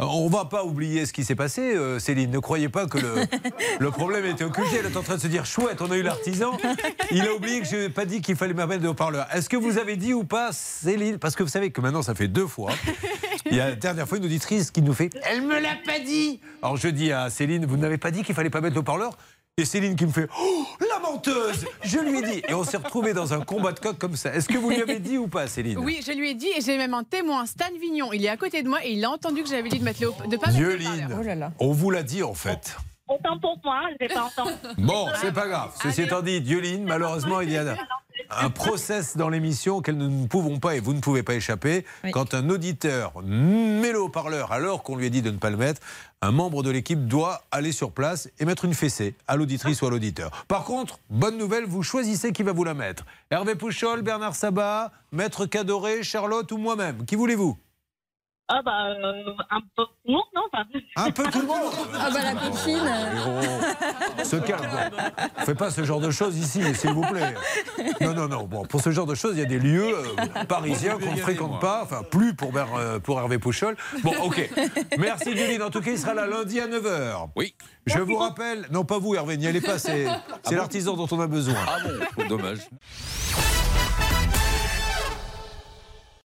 Euh, On va pas oublier ce qui s'est passé, euh, Céline. Ne croyez pas que le, le problème était occulté. Elle est en train de se dire chouette, on a eu l'artisan. Il a oublié que je n'ai pas dit qu'il fallait m'amener de haut-parleur. Est-ce que vous avez dit ou pas, Céline? Parce que vous savez que maintenant, ça fait deux fois. Il y a la dernière fois une auditrice qui nous fait Elle me l'a pas dit Alors je dis à Céline Vous n'avez pas dit qu'il fallait pas mettre le haut-parleur? Et Céline qui me fait Oh, la menteuse Je lui ai dit. Et on s'est retrouvés dans un combat de coq comme ça. Est-ce que vous lui avez dit ou pas, Céline? Oui, je lui ai dit et j'ai même un témoin, Stan Vignon. Il est à côté de moi et il a entendu que j'avais dit de mettre le de pas mettre le. Oh là là. on vous l'a dit en fait. Autant pour moi, je n'ai pas entendu. Bon, c'est pas grave. Ceci étant dit, Dieudline, malheureusement, il y a un process dans l'émission auquel nous ne pouvons pas et vous ne pouvez pas échapper. Oui. Quand un auditeur met le haut-parleur alors qu'on lui a dit de ne pas le mettre, un membre de l'équipe doit aller sur place et mettre une fessée à l'auditrice ou à l'auditeur. Par contre, bonne nouvelle, vous choisissez qui va vous la mettre. Hervé Pouchol, Bernard Sabat, Maître Cadoré, Charlotte ou moi-même. Qui voulez-vous? Ah bah, euh, un peu non, non, pas. Un peu tout le monde. Ah bah la copine. Oh, se calme. On fait pas ce genre de choses ici, s'il vous plaît. Non, non, non. Bon, pour ce genre de choses, il y a des lieux euh, parisiens qu'on ne fréquente pas. Enfin, plus pour, Ber- euh, pour Hervé Pouchol. Bon, ok. Merci, Julie. En tout cas, il sera là lundi à 9h. Oui. Je vous rappelle, non pas vous, Hervé, n'y allez pas. C'est c'est l'artisan dont on a besoin. Ah bon, dommage.